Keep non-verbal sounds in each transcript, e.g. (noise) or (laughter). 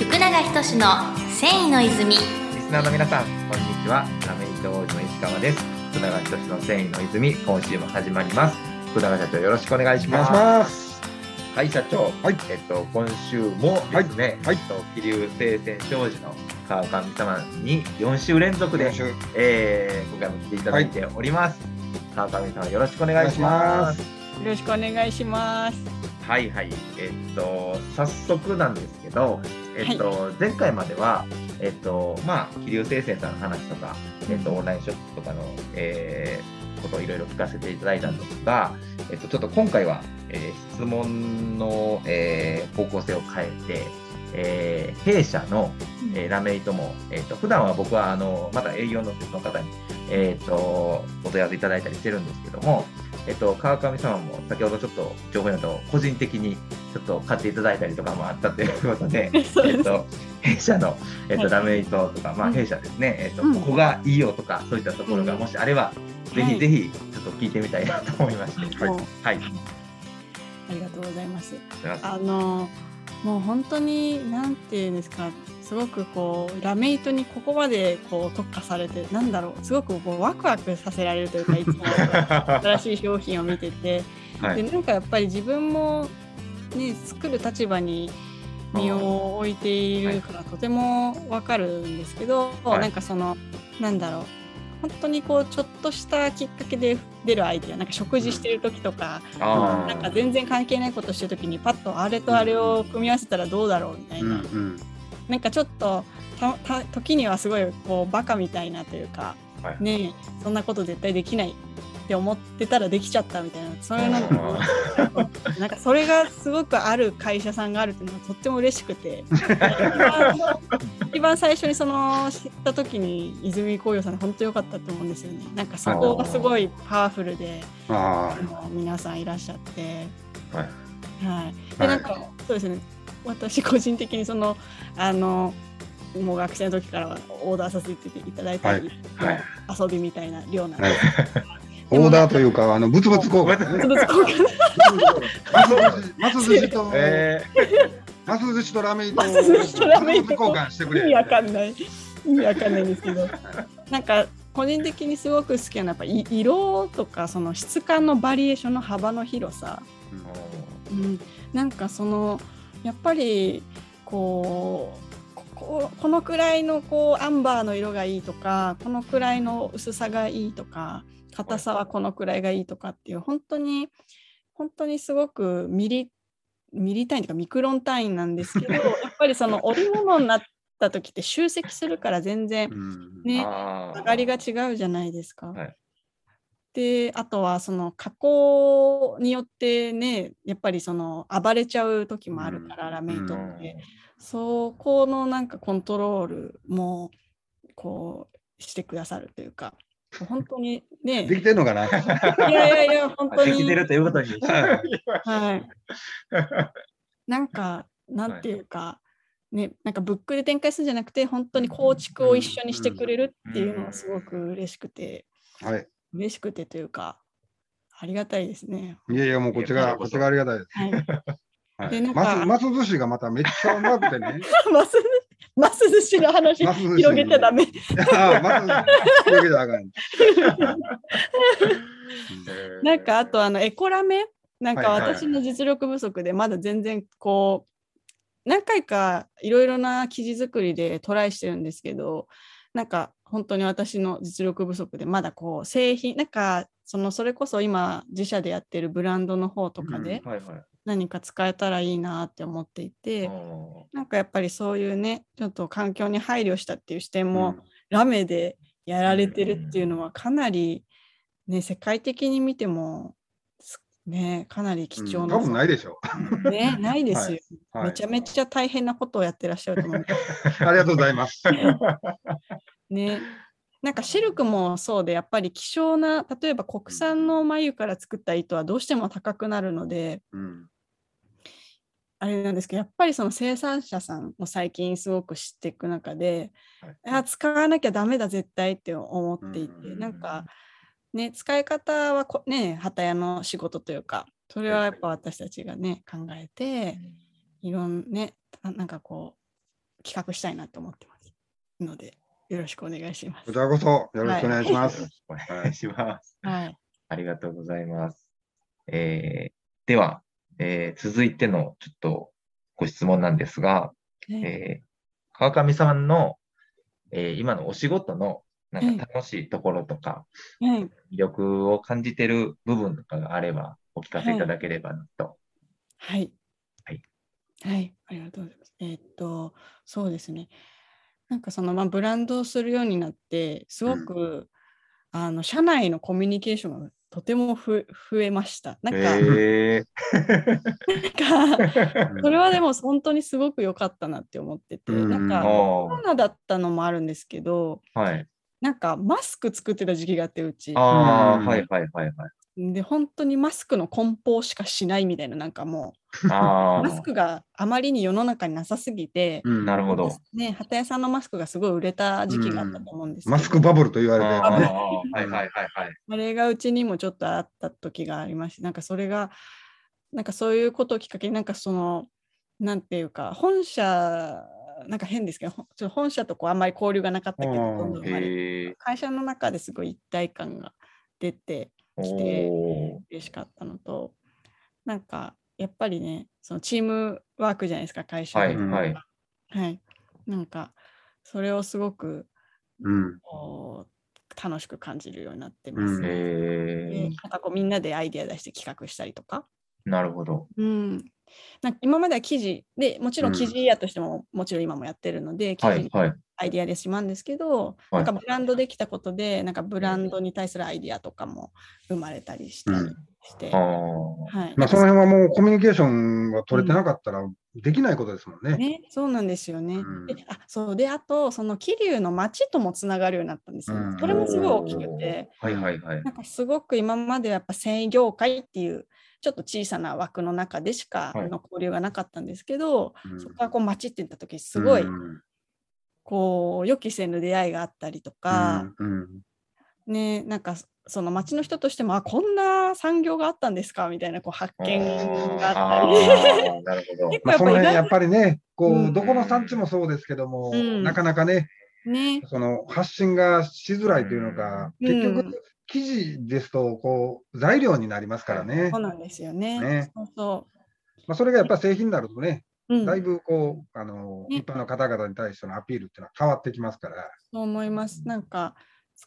福永仁の繊維の泉リスナーの皆さん、こんにちは。ラメイト王子の石川です。福永仁の繊維の泉、今週も始まります。福永社長、よろしくお願いしお願いします。はい、社長。はいえっと、今週もですね、はいえっと、気流聖戦商事の川上様に4週連続で、えー、今回も来ていただいております。川上様、よろしくお願いしお願ま。いしますよろしくお願いします。はいはい。えっと、早速なんですけど、えっと、前回までは、えっと、まあ、桐生聖戦さんの話とか、えっと、オンラインショップとかの、えーことをいろいろ聞かせていただいたんですが、えっと、ちょっと今回は、えー質問の、えー方向性を変えて、えー弊社の、えーラメイトも、えっと普段は僕はあのまだ営業の別の方に、えっとお問い合わせいただいたりしてるんですけども、えっと川上様も先ほどちょっと情報によると個人的にちょっと買っていただいたりとかもあったという (laughs) ことで、えっと、弊社の、えっと、はいラメイトとか、まあ、うん弊社ですね、えっと、うんここがいいよとか、そういったところがうんもしあれば、ぜはいひぜひ、ちょっと聞いてみたいなと思いまして。もうはい。ありがとうございます。あのもう本当になんていうんですか。すごくこうラメイトにここまでこう特化されてなんだろうすごくこうワクワクさせられるというかいつも新しい商品を見てて、(laughs) はい。でなんかやっぱり自分もね作る立場に身を置いているからとてもわかるんですけど、はい。なんかそのなんだろう。本当にこうちょっとしたきっかけで出るアイデアなんか食事してる時とか、あなんか全然関係ないことしてる時にパッとあれとあれを組み合わせたらどうだろうみたいな、うんうん。なんかちょっと時にはすごいこうバカみたいなというか、はい。ねえそんなこと絶対できないって思ってたらできちゃったみたいなそういうのも。(laughs) なんかそれがすごくある会社さんがあるっていうのがとっても嬉しくて。一番最初にその知った時に泉工業さんで本当良かったと思うんですよね。なんかそこがすごいパワフルでああの皆さんいらっしゃって。はい。はい、ではい。なんかそうですね。私個人的にそのあのもう学生の時からオーダーさせていただいたり、はい。はい。遊びみたいな量なんあ。はでい。オーダーというか、あの、物々交換ね。す。物々交換。マス寿司と、えマス寿司とラメイトをマス寿司とラメイト物々交換してくれ。意味わかんない。意味わかんないんですけど。なんか個人的にすごく好きなやっぱい色とかその質感のバリエーションの幅の広さ、うん、なんかそのやっぱりこうこここのくらいのこうアンバーの色がいいとかこのくらいの薄さがいいとか硬さはこのくらいがいいとかっていう本当に本当にすごくミリミリ単位とかミクロン単位なんですけど (laughs) やっぱりその織物になった時って集積するから全然うん。ね上がりが違うじゃないですか。はい。であとはその加工によってねやっぱりその暴れちゃう時もあるから、うん。ラメイトうん。って、そこのなんかコントロールもこうしてくださるというか本当にねできてんのかな？いやいやいや本当にできてるということに。はいなんかなんていうか、ねなんかブックで展開するんじゃなくて本当に構築を一緒にしてくれるっていうのがすごく嬉しくて、はい。嬉しくてというかありがたいですね。いやいや、もうこっちが、こっちがありがたいです。はい、はいでなんかマス、マス寿司がまためっちゃうまくてね。マスマス寿司の話広げちゃダメ。(laughs) なんかあとあのエコラメなんか私の実力不足でまだ全然こう何回かいろいろな生地作りでトライしてるんですけどなんか本当に私の実力不足でまだこう製品なんかそのそれこそ今自社でやってるブランドの方とかではいはい。何か使えたらいいなって思っていて、おなんかやっぱりそういうねちょっと環境に配慮したっていう視点も、うんラメでやられてるっていうのはかなり、ね、世界的に見てもすねかなり貴重な、多分ないでしょね、ないですよ、はいめちゃめちゃ大変なことをやってらっしゃると思う。う。(laughs) ありがとうございます。(laughs) ね、なんかシルクもそうでやっぱり希少な例えば国産の眉から作った糸はどうしても高くなるのでうん。あれなんですけどやっぱりその生産者さんを最近すごく知っていく中で、あ使わなきゃダメだ絶対って思っていて、うんなんかね使い方はこね旗屋の仕事というかそれはやっぱ私たちがね考えていろんねたなんかこ企画したいなと思ってますので、よろしくお願いしますこち。らこそよろしくお願いします。よろしくお願いします。はい。ありがとうございます。えーでは、えー続いてのちょっとご質問なんですが、えー川上さんの、えー今のお仕事のなんか楽しいところとか、はい。魅力を感じてる部分とかがあればお聞かせいただければなと。はい。はい。はい。ありがとうございます。えーっと、そうですね。なんかその、まあ、ブランドをするようになって、すごく、あの、社内のコミュニケーションがとてもふ増えました。なんか、えなんかそれはでも本当にすごく良かったなって思ってて、うんー、なんか、コロナだったのもあるんですけど、はい。なんかマスク作ってた時期があって、うち。ああ、うんはいはいはいはい。で、本当にマスクの梱包しかしないみたいな、なんかもあう、マスクがあまりに世の中になさすぎて、あ、なるほど。ね、旗屋さんのマスクがすごい売れた時期があったと思うんですけど、マスクバブルと言われてああ、ね。はいはいはいはい。あれがうちにもちょっとあった時がありまして、なんかそれが、なんかそういうことをきっかけに、なんかその、なんていうか、本社、なんか変ですけど、ほちょ本社とこうあんまり交流がなかったけど、会社の中ですごい一体感が出てきて、嬉しかったのと、なんかやっぱりね、そのチームワークじゃないですか、会社のはいはい。はい。なんか、それをすごくうん。楽しく感じるようになってます、うんね。へでえなんかこうみんなでアイデア出して企画したりとか。なるほど。うん、なんか今までは記事でもちろんうん記事屋としても、もちろん今もやってるので、記事はいはい。アイデアでしまうんですけど、はいなんかブランドできたことで、なんかブランドに対するアイデアとかも生まれたりしたりして、ああ。はい。まあ、その辺はもうコミュニケーションが取れてなかったらできないことですもんね。ね、そうなんですよね。うんであそうで、あと、その桐生の町ともつながるようになったんですよね。うんそれもすごい大きくて、はいはいはいな。んかすごく今まではやっぱ繊維業界っていう、ちょっと小さな枠の中でしかはい。の交流がなかったんですけど、うん。そこからこう町って言った時すごいうんこう予期せぬ出会いがあったりとか、うんねなんかその町の人としてもあこんな産業があったんですか？みたいなこう発見があったり。(laughs) 結まあ、その辺やっぱぱりね、こう、うん。どこの産地もそうですけども、うん。なかなかね、ね、その発信がしづらいというのか、うん。結局、うん記事ですと、こう、材料になりますからね。そうなんですよね。ねそうそまあ、それがやっぱり製品になるとね、う。うんだいぶこう、あの、ね一般の方々に対してのアピールっていうのは変わってきますから。そう思います。なんか、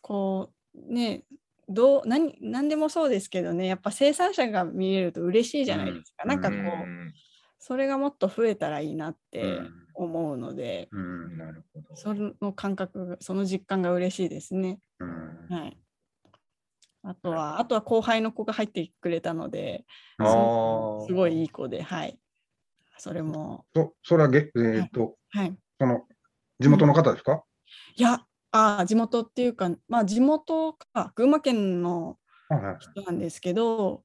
こう、ね、どう何何でもそうですけどね、やっぱ生産者が見えると嬉しいじゃないですか。うんなんかこう、うんそれがもっと増えたらいいなってうん思うので、うんなるほど。その感覚が、その実感が嬉しいですね。うんはい。あとは、あとは後輩の子が入ってくれたので、すごいいい子で、はい。それも、そそれはげ、えーっと、はい。その、地元の方ですか、いや、あー地元っていうか、まあ地元か、群馬県の人なんですけど、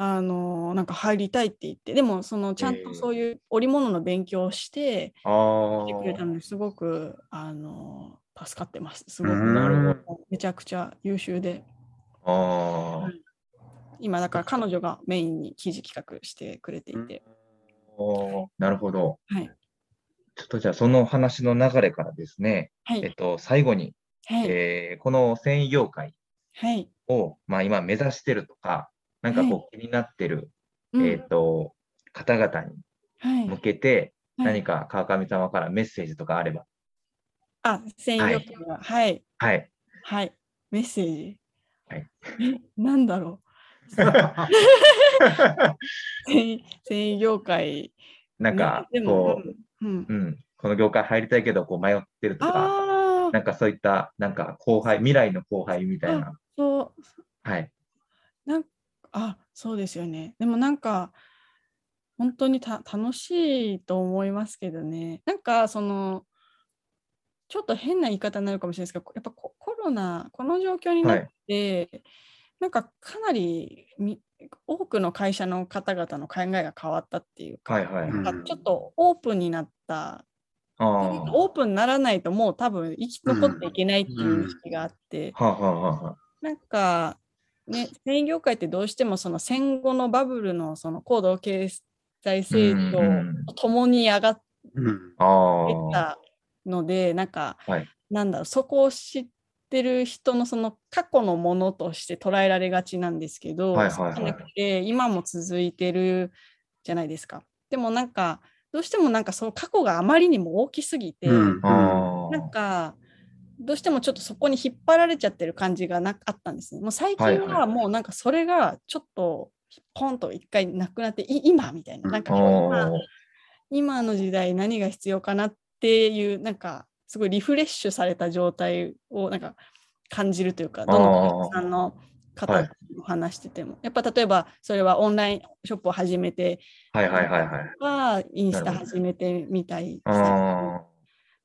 あのなんか入りたいって言って、でもそのちゃんとそういう織物の勉強をしてあ来てくれたーのですごくあの助かってます。すごく。めちゃくちゃ優秀で、あー。今だから彼女がメインに記事企画してくれていて、おーなるほど。はい。ちょっとじゃあその話の流れからですね、はい。えっと、最後に、はい。えーこの繊維業界はい。を、まあ、今目指してるとか、なんかこう気になってる、うんえっと、方々にはい向けて、はい何か川上様からメッセージとかあれば。あ、専用機は、はい。はい。はい。メッセージ。はいえ、(laughs) なんだろう。(laughs) 繊維業界。なんかね、でもこうんうんう、うん、この業界入りたいけど、こう迷ってるとか、なんかそういった、なんか後輩、未来の後輩みたいな。そう、はい。なんあ、そうですよね。でもなんか、本当にた楽しいと思いますけどね。なんか、その、ちょっと変な言い方になるかもしれないですけど、やっぱココロナ、この状況になはって、い。なんかかなりみ多くの会社の方々の考えが変わったっていうか、はいはい。うん。なんかちょっとオープンになった、オープンにならないともう多分生き残っていけないっていう意識があって、なんか、ね、繊維業界ってどうしてもその戦後のバブルのその高度経済成長とともに上がっ。てったのでなんか、はい。なんだろうそこを知ってる人のその過去のものとして捉えられがちなんですけど、はいはいはい。そうじゃなくて今も続いてるじゃないですか。でもなんかどうしてもなんかその過去があまりにも大きすぎて、うんあなんかどうしてもちょっとそこに引っ張られちゃってる感じがなあったんですね。もう最近はもうなんかそれがちょっとポンと一回なくなってい今みたいな。なんかあ今今の時代何が必要かなっていうなんかすごいリフレッシュされた状態をなんか感じるというかどの会社さんの方と話してても、やっぱ例えばそれはオンラインショップを始めてはいはいはいはい。はインスタ始めてみたいあ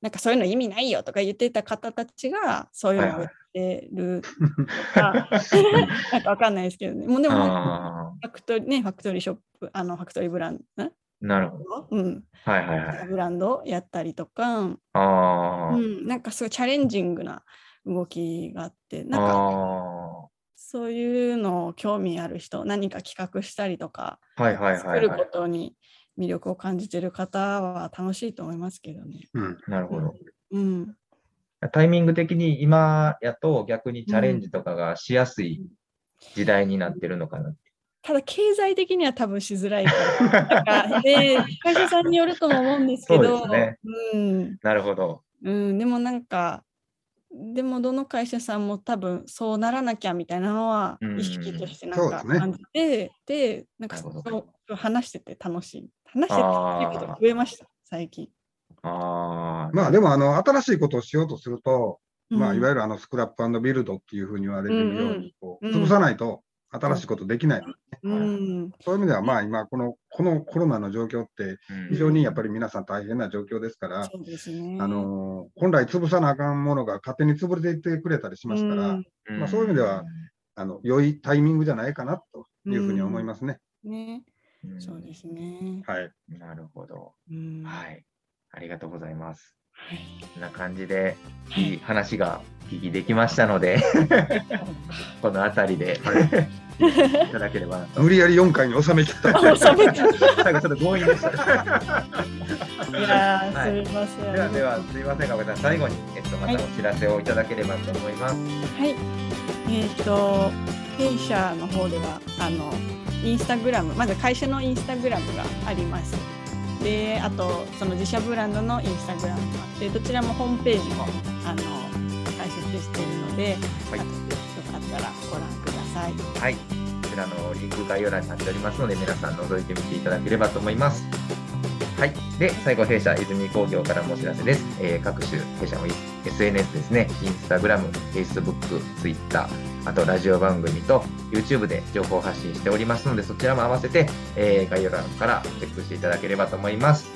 なんかそういうの意味ないよとか言ってた方たちがそういうのをやってるとか、(laughs) なんかわかんないですけどね。もうでーもあファクトリーね、ファクトリーショップ、あのファクトリーブランド、なるほど。うん、はいはいはい。ブランドやったりとか、あーうん、なんかすごいチャレンジングな動きがあって、なんかあそういうのを興味ある人、何か企画したりとか、ー、はいはいは作るこいはい。とに魅力を感じてる方は楽しいと思いますけどね。うんなるほど。うん、タイミング的に今やと逆にチャレンジとかがしやすい時代になってるのかな。ただ経済的には多分しづらいから。なんか (laughs) で会社さんによるとも思うんですけど、そうですね。うん。なるほど。うん、でもなんかでもどの会社さんも多分そうならなきゃみたいなのはうん。意識としてなんかそうですね。感じて、でなんかなるほど。そう話してて楽しい。話しててっていうことが増えました最近。ああ。まあでもあの新しいことをしようとすると、まあいわゆゆるあのスクラップビルドっていうふうに言われてるように、うん。潰さないと新しいことできない。る、うんそういう意味ではまあ今このこのコロナの状況ってうん非常にやっぱり皆さん大変な状況ですから、そうですね。あの本来潰さなあかんものが勝手に潰れていってくれたりしますから、うんまあそういう意味では、あの良いタイミングじゃないかなというふうに思いますね。ね、うんそうですね。はい。なるほど。うんはい。ありがとうございます。はいこんな感じで、いい話が聞きできましたので、(laughs) この辺りで、いただければ。無理やり4回に収め切った。あ (laughs) 収めた最後ちょっと強引でした。いやー、はいすみません。ではでは、すいませんが、さん、最後に、えっと、またお知らせをいただければと思います。はい。えっ、と、弊社の方では、あの、インスタグラム、まず会社のインスタグラムがあります。で、あと、その自社ブランドのインスタグラムがあって、どちらもホームページも、あの、開設しているので、はいさい。はい。こちらのリンク概要欄になっておりますので、皆さん覗いてみていただければと思います。はい。で、最後、弊社泉工業からもお知らせです。えー各種弊社の SNS ですね、インスタグラム、Facebook、Twitter、あとラジオ番組と YouTube で情報発信しておりますので、そちらも合わせて、えー概要欄からチェックしていただければと思います。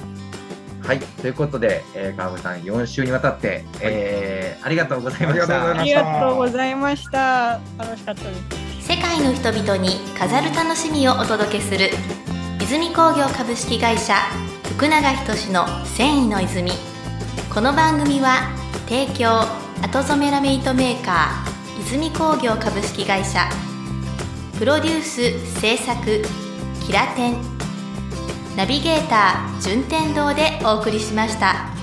はい。ということで、えー、川村さん、4週にわたって、えーありがとうございました。ありがとうございましたありがとうございました。楽しかったです。世界の人々に飾る楽しみをお届けする泉工業株式会社福永仁の繊維の泉。この番組は提供後染めラメイトメーカー泉工業株式会社。プロデュース制作キラテン。ナビゲーター順天堂でお送りしました。